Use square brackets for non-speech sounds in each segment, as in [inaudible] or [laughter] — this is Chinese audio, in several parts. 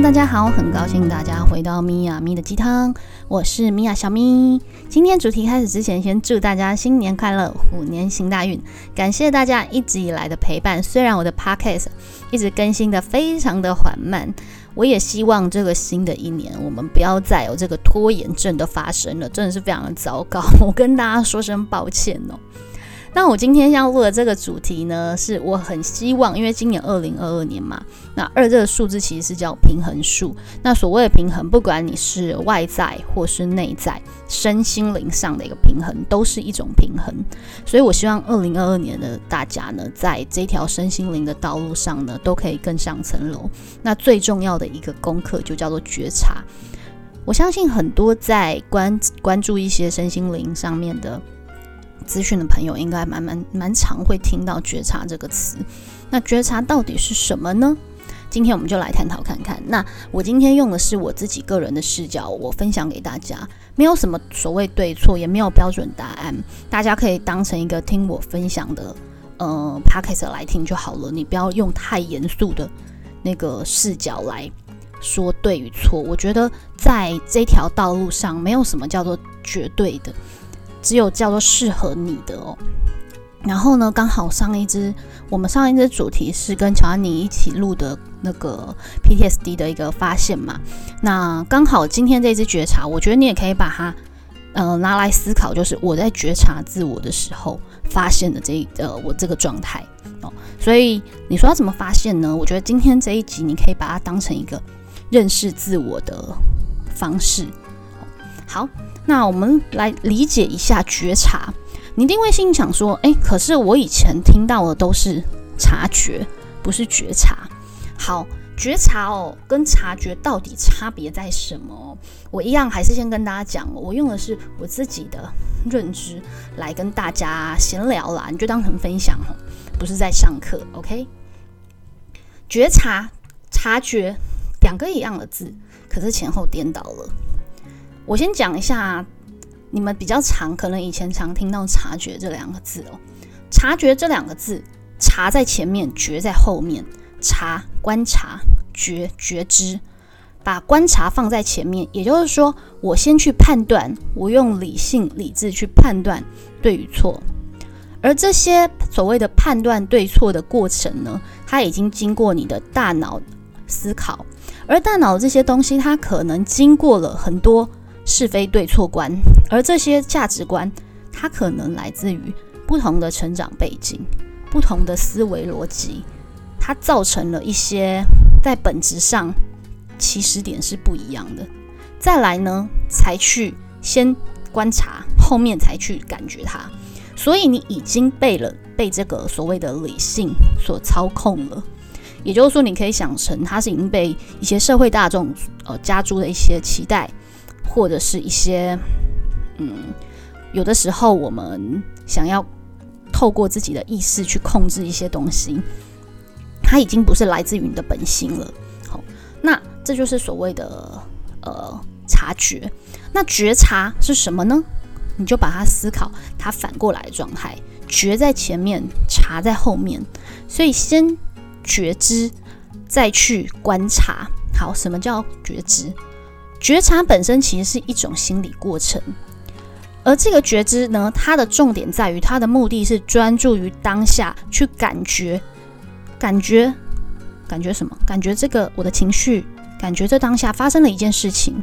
大家好，很高兴大家回到米娅咪的鸡汤，我是米娅小咪。今天主题开始之前，先祝大家新年快乐，虎年行大运。感谢大家一直以来的陪伴，虽然我的 Podcast 一直更新的非常的缓慢，我也希望这个新的一年，我们不要再有这个拖延症的发生了，真的是非常的糟糕。我跟大家说声抱歉哦。那我今天要录的这个主题呢，是我很希望，因为今年二零二二年嘛，那二这个数字其实是叫平衡数。那所谓的平衡，不管你是外在或是内在，身心灵上的一个平衡，都是一种平衡。所以我希望二零二二年的大家呢，在这条身心灵的道路上呢，都可以更上层楼。那最重要的一个功课就叫做觉察。我相信很多在关关注一些身心灵上面的。资讯的朋友应该蛮蛮蛮常会听到“觉察”这个词。那觉察到底是什么呢？今天我们就来探讨看看。那我今天用的是我自己个人的视角，我分享给大家，没有什么所谓对错，也没有标准答案，大家可以当成一个听我分享的呃 podcast 来听就好了。你不要用太严肃的那个视角来说对与错。我觉得在这条道路上，没有什么叫做绝对的。只有叫做适合你的哦。然后呢，刚好上一支我们上一支主题是跟乔安妮一起录的那个 PTSD 的一个发现嘛。那刚好今天这支觉察，我觉得你也可以把它呃拿来思考，就是我在觉察自我的时候发现的这呃我这个状态哦。所以你说要怎么发现呢？我觉得今天这一集你可以把它当成一个认识自我的方式。好。那我们来理解一下觉察。你一定会心想说：“诶，可是我以前听到的都是察觉，不是觉察。”好，觉察哦，跟察觉到底差别在什么？我一样还是先跟大家讲，我用的是我自己的认知来跟大家闲聊啦，你就当成分享哦，不是在上课。OK？觉察、察觉两个一样的字，可是前后颠倒了。我先讲一下，你们比较常可能以前常听到“察觉”这两个字哦。察觉这两个字，察在前面，觉在后面。察观察，觉觉知，把观察放在前面，也就是说，我先去判断，我用理性理智去判断对与错。而这些所谓的判断对错的过程呢，它已经经过你的大脑思考，而大脑这些东西，它可能经过了很多。是非对错观，而这些价值观，它可能来自于不同的成长背景、不同的思维逻辑，它造成了一些在本质上起始点是不一样的。再来呢，才去先观察，后面才去感觉它。所以你已经被了被这个所谓的理性所操控了，也就是说，你可以想成它是已经被一些社会大众呃加诸的一些期待。或者是一些，嗯，有的时候我们想要透过自己的意识去控制一些东西，它已经不是来自于你的本心了。好，那这就是所谓的呃察觉。那觉察是什么呢？你就把它思考，它反过来的状态，觉在前面，察在后面。所以先觉知，再去观察。好，什么叫觉知？觉察本身其实是一种心理过程，而这个觉知呢，它的重点在于，它的目的是专注于当下，去感觉、感觉、感觉什么？感觉这个我的情绪，感觉这当下发生了一件事情，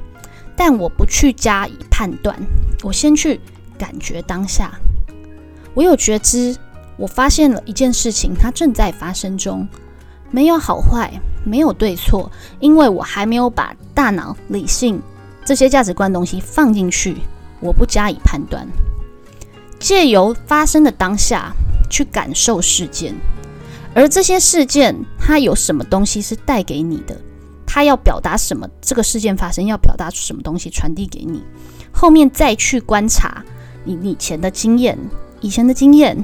但我不去加以判断，我先去感觉当下。我有觉知，我发现了一件事情，它正在发生中。没有好坏，没有对错，因为我还没有把大脑、理性这些价值观东西放进去，我不加以判断。借由发生的当下去感受事件，而这些事件它有什么东西是带给你的？它要表达什么？这个事件发生要表达出什么东西传递给你？后面再去观察你以前的经验、以前的经验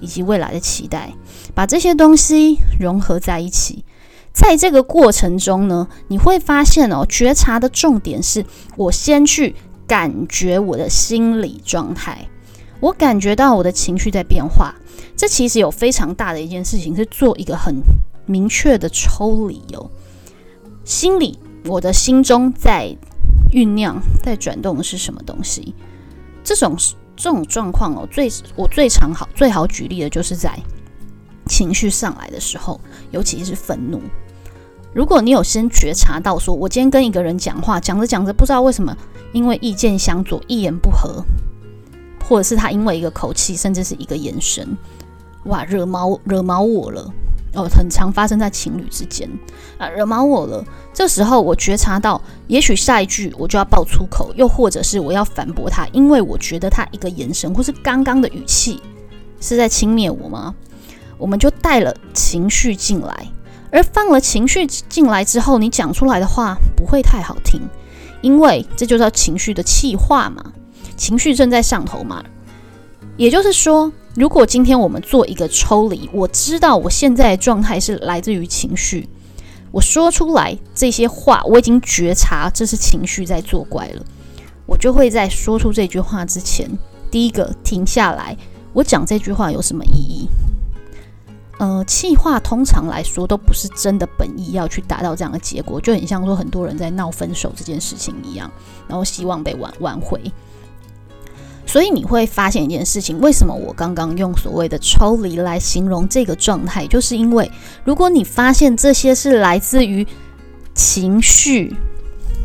以及未来的期待。把这些东西融合在一起，在这个过程中呢，你会发现哦，觉察的重点是我先去感觉我的心理状态，我感觉到我的情绪在变化。这其实有非常大的一件事情是做一个很明确的抽离哦。心里我的心中在酝酿、在转动的是什么东西？这种这种状况哦，最我最常好最好举例的就是在情绪上来的时候，尤其是愤怒。如果你有先觉察到，说我今天跟一个人讲话，讲着讲着，不知道为什么，因为意见相左，一言不合，或者是他因为一个口气，甚至是一个眼神，哇，惹毛惹毛我了。哦，很常发生在情侣之间啊，惹毛我了。这时候我觉察到，也许下一句我就要爆粗口，又或者是我要反驳他，因为我觉得他一个眼神或是刚刚的语气是在轻蔑我吗？我们就带了情绪进来，而放了情绪进来之后，你讲出来的话不会太好听，因为这就叫情绪的气化嘛，情绪正在上头嘛。也就是说。如果今天我们做一个抽离，我知道我现在状态是来自于情绪，我说出来这些话，我已经觉察这是情绪在作怪了，我就会在说出这句话之前，第一个停下来，我讲这句话有什么意义？呃，气话通常来说都不是真的本意要去达到这样的结果，就很像说很多人在闹分手这件事情一样，然后希望被挽挽回。所以你会发现一件事情，为什么我刚刚用所谓的抽离来形容这个状态，就是因为如果你发现这些是来自于情绪，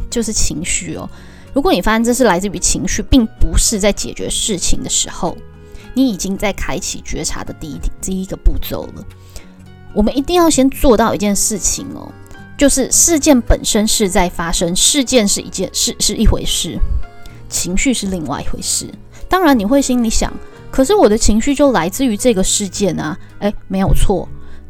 就是情绪哦。如果你发现这是来自于情绪，并不是在解决事情的时候，你已经在开启觉察的第一第一个步骤了。我们一定要先做到一件事情哦，就是事件本身是在发生，事件是一件是是一回事，情绪是另外一回事。当然，你会心里想，可是我的情绪就来自于这个事件啊！诶，没有错，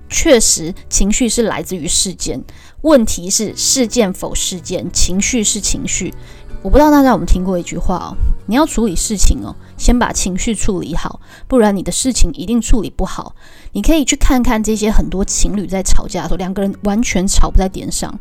确实情绪是来自于事件。问题是事件否事件，情绪是情绪。我不知道大家有没有听过一句话哦：你要处理事情哦，先把情绪处理好，不然你的事情一定处理不好。你可以去看看这些很多情侣在吵架的时候，两个人完全吵不在点上。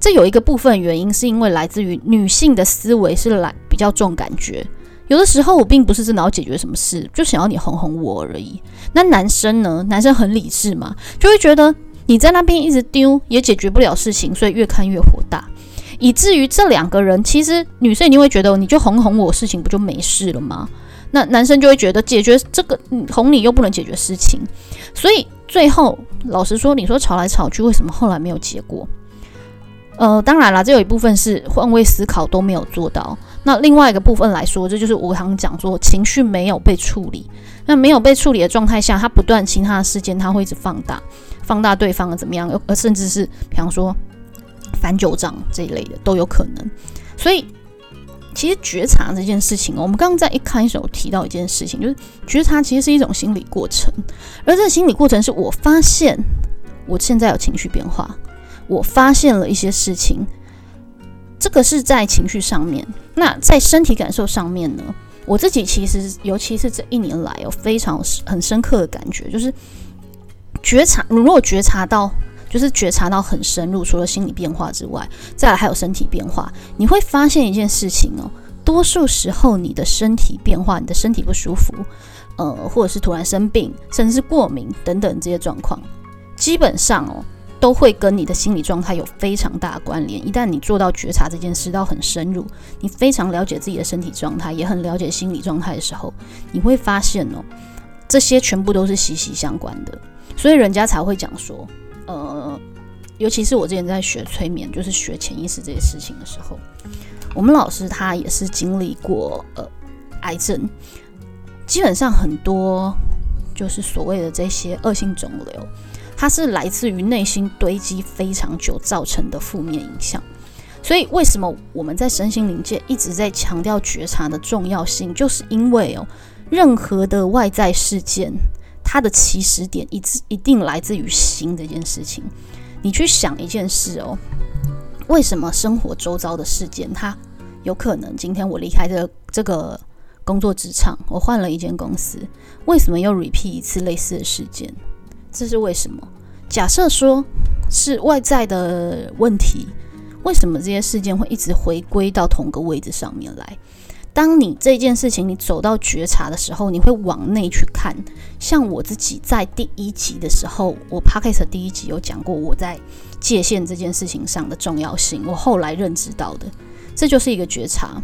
这有一个部分原因，是因为来自于女性的思维是来比较重感觉。有的时候我并不是真的要解决什么事，就想要你哄哄我而已。那男生呢？男生很理智嘛，就会觉得你在那边一直丢也解决不了事情，所以越看越火大，以至于这两个人其实女生一定会觉得你就哄哄我，事情不就没事了吗？那男生就会觉得解决这个哄你又不能解决事情，所以最后老实说，你说吵来吵去，为什么后来没有结果？呃，当然了，这有一部分是换位思考都没有做到。那另外一个部分来说，这就是我常讲说，情绪没有被处理。那没有被处理的状态下，他不断其他的事件，他会一直放大，放大对方的怎么样，呃，甚至是比方说翻旧账这一类的都有可能。所以，其实觉察这件事情，我们刚刚在一开始有提到一件事情，就是觉察其实是一种心理过程，而这个心理过程是我发现我现在有情绪变化。我发现了一些事情，这个是在情绪上面。那在身体感受上面呢？我自己其实，尤其是这一年来，有非常很深刻的感觉，就是觉察。如果觉察到，就是觉察到很深入，除了心理变化之外，再来还有身体变化，你会发现一件事情哦。多数时候，你的身体变化，你的身体不舒服，呃，或者是突然生病，甚至是过敏等等这些状况，基本上哦。都会跟你的心理状态有非常大的关联。一旦你做到觉察这件事到很深入，你非常了解自己的身体状态，也很了解心理状态的时候，你会发现哦，这些全部都是息息相关的。所以人家才会讲说，呃，尤其是我之前在学催眠，就是学潜意识这些事情的时候，我们老师他也是经历过呃癌症，基本上很多就是所谓的这些恶性肿瘤。它是来自于内心堆积非常久造成的负面影响，所以为什么我们在身心灵界一直在强调觉察的重要性，就是因为哦，任何的外在事件，它的起始点一直一定来自于心这件事情。你去想一件事哦，为什么生活周遭的事件，它有可能今天我离开这这个工作职场，我换了一间公司，为什么又 repeat 一次类似的事件？这是为什么？假设说是外在的问题，为什么这些事件会一直回归到同个位置上面来？当你这件事情你走到觉察的时候，你会往内去看。像我自己在第一集的时候，我 p o d c a s t 第一集有讲过我在界限这件事情上的重要性。我后来认知到的，这就是一个觉察。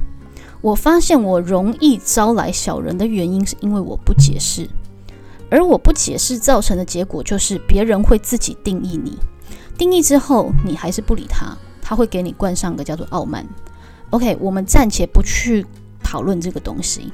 我发现我容易招来小人的原因，是因为我不解释，而我不解释造成的结果就是别人会自己定义你。定义之后，你还是不理他，他会给你冠上个叫做傲慢。OK，我们暂且不去讨论这个东西。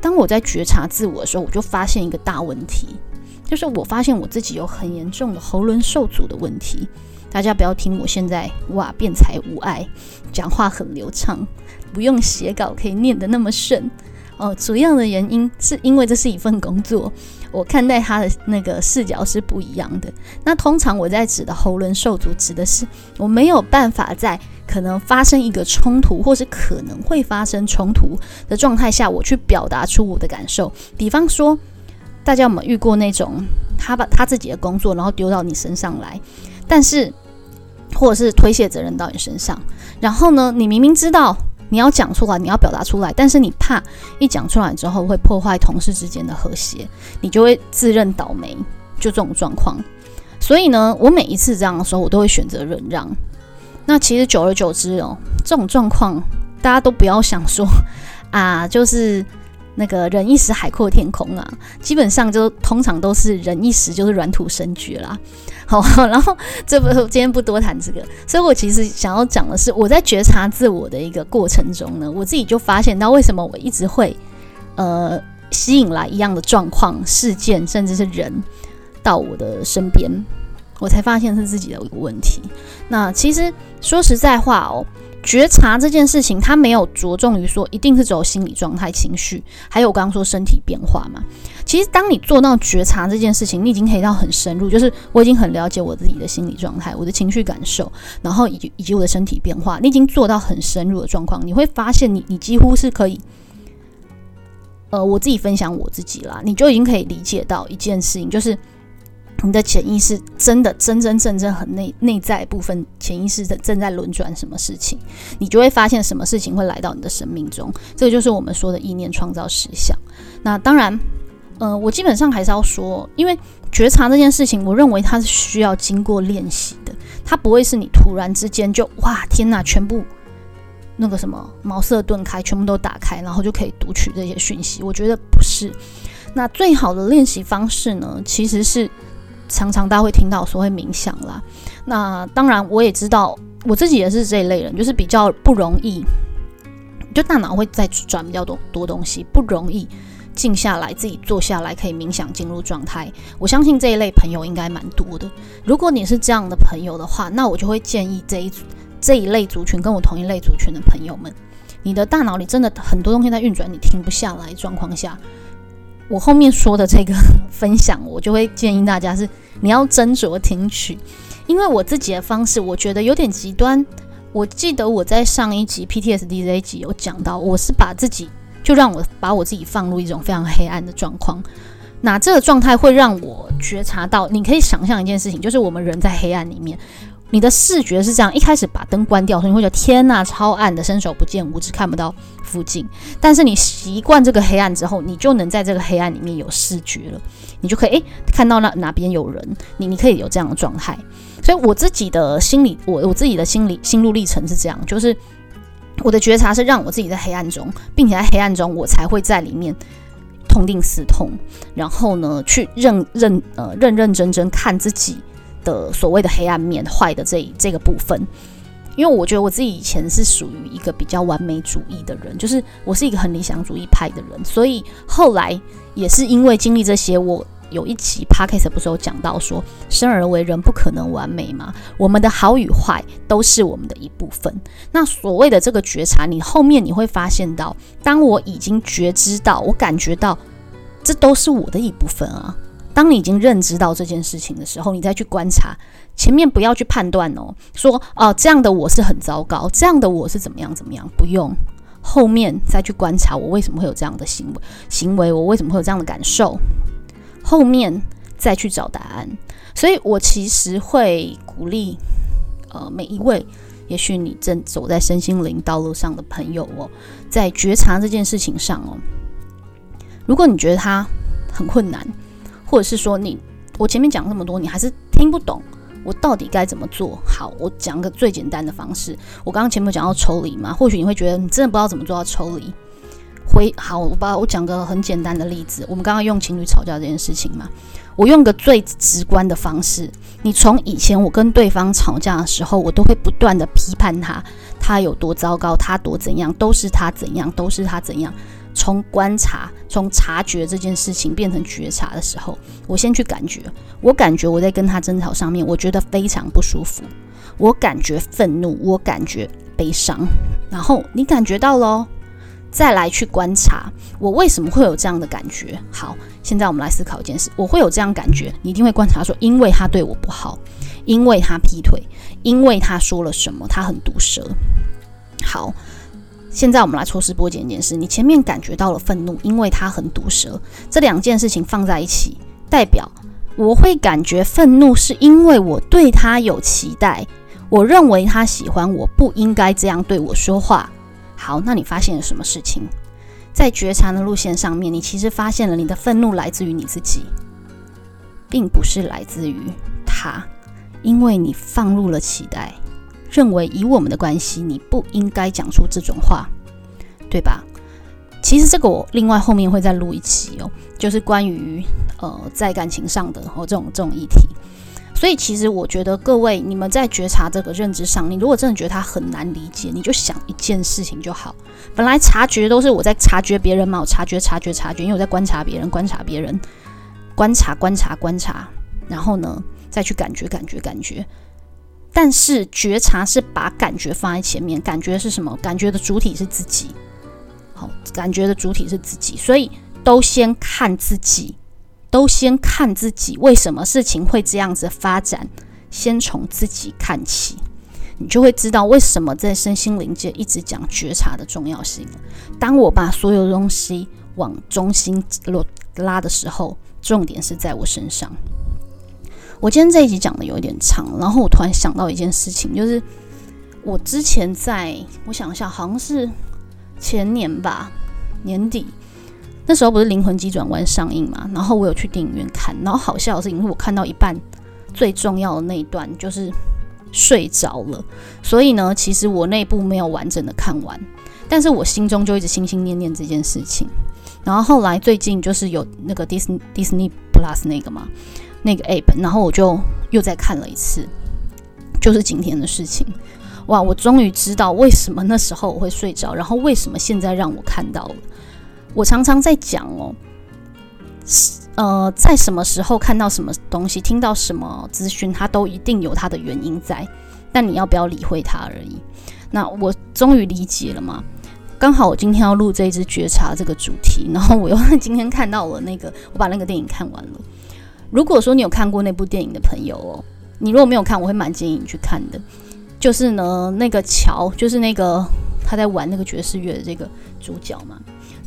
当我在觉察自我的时候，我就发现一个大问题，就是我发现我自己有很严重的喉轮受阻的问题。大家不要听我现在哇辩才无碍，讲话很流畅。不用写稿可以念得那么顺哦，主要的原因是因为这是一份工作，我看待他的那个视角是不一样的。那通常我在指的喉轮受阻，指的是我没有办法在可能发生一个冲突，或是可能会发生冲突的状态下，我去表达出我的感受。比方说，大家有没有遇过那种他把他自己的工作然后丢到你身上来，但是或者是推卸责任到你身上，然后呢，你明明知道。你要讲出来，你要表达出来，但是你怕一讲出来之后会破坏同事之间的和谐，你就会自认倒霉，就这种状况。所以呢，我每一次这样的时候，我都会选择忍让。那其实久而久之哦，这种状况大家都不要想说啊，就是那个忍一时海阔天空啊，基本上就通常都是忍一时就是软土生绝啦。[laughs] 好，然后这不今天不多谈这个，所以我其实想要讲的是，我在觉察自我的一个过程中呢，我自己就发现到为什么我一直会呃吸引来一样的状况、事件，甚至是人到我的身边，我才发现是自己的一个问题。那其实说实在话哦。觉察这件事情，它没有着重于说一定是只有心理状态、情绪，还有我刚刚说身体变化嘛。其实，当你做到觉察这件事情，你已经可以到很深入，就是我已经很了解我自己的心理状态、我的情绪感受，然后以及以及我的身体变化，你已经做到很深入的状况，你会发现你你几乎是可以，呃，我自己分享我自己啦，你就已经可以理解到一件事情，就是。你的潜意识真的真真正正很内内在部分，潜意识的正在轮转什么事情，你就会发现什么事情会来到你的生命中。这个就是我们说的意念创造实相。那当然，呃，我基本上还是要说，因为觉察这件事情，我认为它是需要经过练习的，它不会是你突然之间就哇天哪，全部那个什么茅塞顿开，全部都打开，然后就可以读取这些讯息。我觉得不是。那最好的练习方式呢，其实是。常常大家会听到所谓冥想啦，那当然我也知道我自己也是这一类人，就是比较不容易，就大脑会在转比较多多东西，不容易静下来自己坐下来可以冥想进入状态。我相信这一类朋友应该蛮多的。如果你是这样的朋友的话，那我就会建议这一这一类族群跟我同一类族群的朋友们，你的大脑里真的很多东西在运转，你停不下来状况下。我后面说的这个 [laughs] 分享，我就会建议大家是你要斟酌听取，因为我自己的方式我觉得有点极端。我记得我在上一集 PTSD 这一集有讲到，我是把自己就让我把我自己放入一种非常黑暗的状况，那这个状态会让我觉察到，你可以想象一件事情，就是我们人在黑暗里面。你的视觉是这样，一开始把灯关掉，所以你会觉得天呐，超暗的，伸手不见五指，看不到附近。但是你习惯这个黑暗之后，你就能在这个黑暗里面有视觉了，你就可以诶看到那哪边有人，你你可以有这样的状态。所以我自己的心理，我我自己的心理心路历程是这样，就是我的觉察是让我自己在黑暗中，并且在黑暗中我才会在里面痛定思痛，然后呢去认认呃认认真真看自己。的所谓的黑暗面、坏的这这个部分，因为我觉得我自己以前是属于一个比较完美主义的人，就是我是一个很理想主义派的人，所以后来也是因为经历这些，我有一期 podcast 不是有讲到说，生而为人不可能完美嘛，我们的好与坏都是我们的一部分。那所谓的这个觉察，你后面你会发现到，当我已经觉知到，我感觉到这都是我的一部分啊。当你已经认知到这件事情的时候，你再去观察，前面不要去判断哦，说哦这样的我是很糟糕，这样的我是怎么样怎么样，不用，后面再去观察我为什么会有这样的行为，行为我为什么会有这样的感受，后面再去找答案。所以我其实会鼓励呃每一位也许你正走在身心灵道路上的朋友哦，在觉察这件事情上哦，如果你觉得它很困难，或者是说你我前面讲那么多，你还是听不懂。我到底该怎么做好？我讲个最简单的方式。我刚刚前面讲到抽离嘛，或许你会觉得你真的不知道怎么做到抽离。回好，我把我讲个很简单的例子。我们刚刚用情侣吵架这件事情嘛，我用个最直观的方式。你从以前我跟对方吵架的时候，我都会不断的批判他，他有多糟糕，他多怎样，都是他怎样，都是他怎样。从观察，从察觉这件事情变成觉察的时候，我先去感觉。我感觉我在跟他争吵上面，我觉得非常不舒服。我感觉愤怒，我感觉悲伤。然后你感觉到喽，再来去观察我为什么会有这样的感觉。好，现在我们来思考一件事：我会有这样感觉，你一定会观察说，因为他对我不好，因为他劈腿，因为他说了什么，他很毒舌。好。现在我们来抽丝剥茧一件事，你前面感觉到了愤怒，因为他很毒舌，这两件事情放在一起，代表我会感觉愤怒是因为我对他有期待，我认为他喜欢我，不应该这样对我说话。好，那你发现了什么事情？在觉察的路线上面，你其实发现了你的愤怒来自于你自己，并不是来自于他，因为你放入了期待。认为以我们的关系，你不应该讲出这种话，对吧？其实这个我另外后面会再录一期哦，就是关于呃在感情上的哦这种这种议题。所以其实我觉得各位你们在觉察这个认知上，你如果真的觉得他很难理解，你就想一件事情就好。本来察觉都是我在察觉别人嘛，我察觉察觉察觉，因为我在观察别人，观察别人，观察观察观察，然后呢再去感觉感觉感觉。但是觉察是把感觉放在前面，感觉是什么？感觉的主体是自己。好，感觉的主体是自己，所以都先看自己，都先看自己。为什么事情会这样子发展？先从自己看起，你就会知道为什么在身心灵界一直讲觉察的重要性。当我把所有东西往中心落拉的时候，重点是在我身上。我今天这一集讲的有点长，然后我突然想到一件事情，就是我之前在我想一下，好像是前年吧，年底那时候不是《灵魂急转弯》上映嘛，然后我有去电影院看，然后好笑的是，因为我看到一半最重要的那一段就是睡着了，所以呢，其实我那部没有完整的看完，但是我心中就一直心心念念这件事情，然后后来最近就是有那个 Disney Disney Plus 那个嘛。那个 app，然后我就又再看了一次，就是今天的事情。哇，我终于知道为什么那时候我会睡着，然后为什么现在让我看到了。我常常在讲哦，呃，在什么时候看到什么东西，听到什么资讯，它都一定有它的原因在，但你要不要理会它而已。那我终于理解了嘛？刚好我今天要录这一支觉察这个主题，然后我又 [laughs] 今天看到了那个，我把那个电影看完了。如果说你有看过那部电影的朋友哦，你如果没有看，我会蛮建议你去看的。就是呢，那个乔，就是那个他在玩那个爵士乐的这个主角嘛，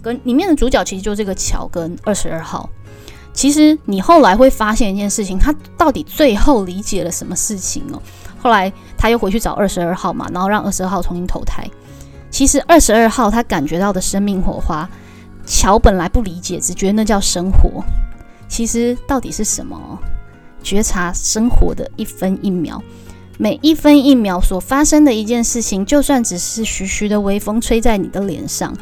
跟里面的主角其实就这个乔跟二十二号。其实你后来会发现一件事情，他到底最后理解了什么事情哦？后来他又回去找二十二号嘛，然后让二十二号重新投胎。其实二十二号他感觉到的生命火花，乔本来不理解，只觉得那叫生活。其实到底是什么？觉察生活的一分一秒，每一分一秒所发生的一件事情，就算只是徐徐的微风吹在你的脸上，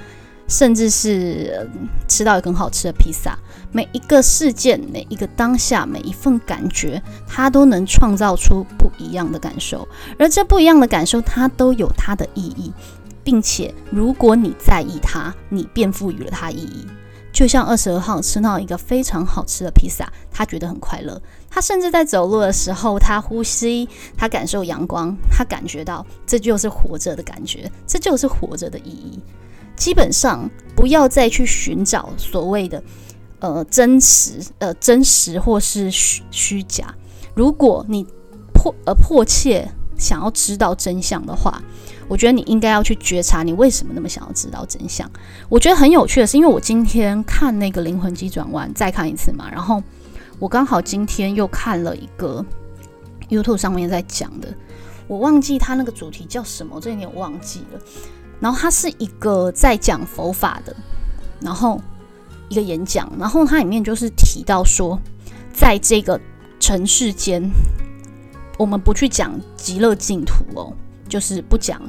甚至是吃到一个很好吃的披萨，每一个事件、每一个当下、每一份感觉，它都能创造出不一样的感受，而这不一样的感受，它都有它的意义，并且如果你在意它，你便赋予了它意义。就像二十二号吃到一个非常好吃的披萨，他觉得很快乐。他甚至在走路的时候，他呼吸，他感受阳光，他感觉到这就是活着的感觉，这就是活着的意义。基本上不要再去寻找所谓的呃真实呃真实或是虚虚假。如果你迫呃迫切想要知道真相的话。我觉得你应该要去觉察，你为什么那么想要知道真相？我觉得很有趣的是，因为我今天看那个《灵魂急转弯》，再看一次嘛，然后我刚好今天又看了一个 YouTube 上面在讲的，我忘记他那个主题叫什么，这一点我忘记了。然后他是一个在讲佛法的，然后一个演讲，然后它里面就是提到说，在这个尘世间，我们不去讲极乐净土哦，就是不讲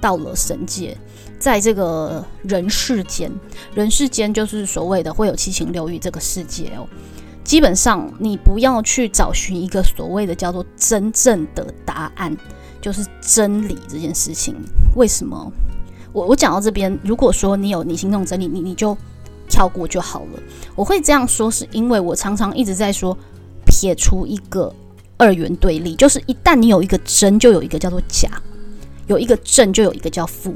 到了神界，在这个人世间，人世间就是所谓的会有七情六欲这个世界哦。基本上，你不要去找寻一个所谓的叫做真正的答案，就是真理这件事情。为什么？我我讲到这边，如果说你有你心中真理，你你就跳过就好了。我会这样说，是因为我常常一直在说，撇除一个二元对立，就是一旦你有一个真，就有一个叫做假；有一个正，就有一个叫负。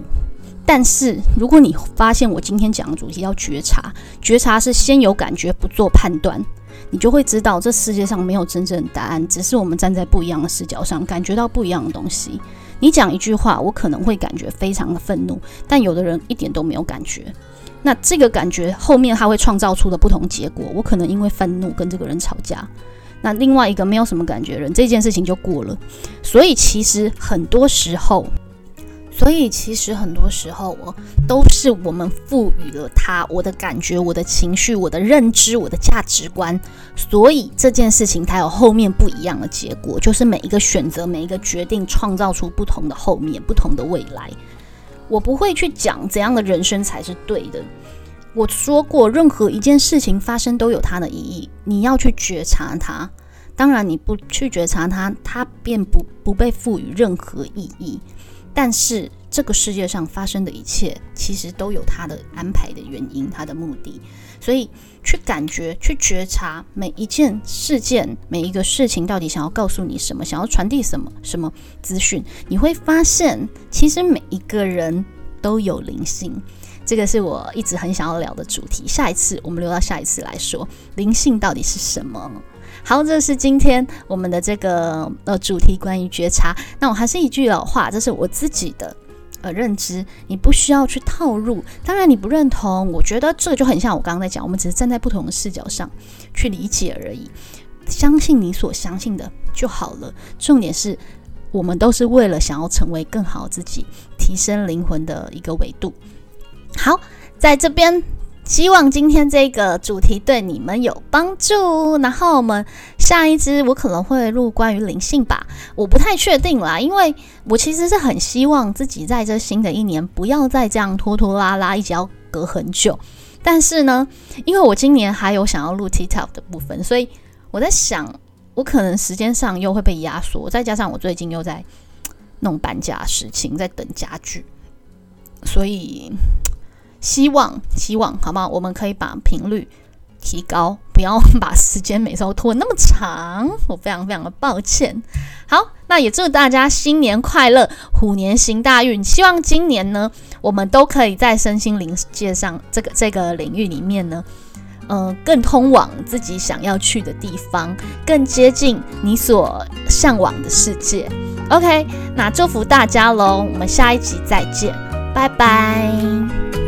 但是如果你发现我今天讲的主题要觉察，觉察是先有感觉，不做判断。你就会知道，这世界上没有真正的答案，只是我们站在不一样的视角上，感觉到不一样的东西。你讲一句话，我可能会感觉非常的愤怒，但有的人一点都没有感觉。那这个感觉后面他会创造出的不同结果，我可能因为愤怒跟这个人吵架，那另外一个没有什么感觉人，这件事情就过了。所以其实很多时候。所以其实很多时候，我都是我们赋予了他我的感觉、我的情绪、我的认知、我的价值观，所以这件事情才有后面不一样的结果。就是每一个选择、每一个决定，创造出不同的后面、不同的未来。我不会去讲怎样的人生才是对的。我说过，任何一件事情发生都有它的意义，你要去觉察它。当然，你不去觉察它，它便不不被赋予任何意义。但是这个世界上发生的一切，其实都有它的安排的原因，它的目的。所以去感觉、去觉察每一件事件、每一个事情，到底想要告诉你什么，想要传递什么什么资讯，你会发现，其实每一个人都有灵性。这个是我一直很想要聊的主题。下一次我们留到下一次来说，灵性到底是什么。好，这是今天我们的这个呃主题，关于觉察。那我还是一句老话，这是我自己的呃认知，你不需要去套入。当然你不认同，我觉得这个就很像我刚刚在讲，我们只是站在不同的视角上去理解而已。相信你所相信的就好了。重点是我们都是为了想要成为更好自己，提升灵魂的一个维度。好，在这边。希望今天这个主题对你们有帮助。然后我们下一支我可能会录关于灵性吧，我不太确定啦，因为我其实是很希望自己在这新的一年不要再这样拖拖拉拉，一直要隔很久。但是呢，因为我今年还有想要录 TikTok 的部分，所以我在想，我可能时间上又会被压缩，再加上我最近又在弄搬家事情，在等家具，所以。希望，希望，好吗？我们可以把频率提高，不要把时间每周拖那么长。我非常非常的抱歉。好，那也祝大家新年快乐，虎年行大运。希望今年呢，我们都可以在身心灵界上这个这个领域里面呢，呃，更通往自己想要去的地方，更接近你所向往的世界。OK，那祝福大家喽！我们下一集再见，拜拜。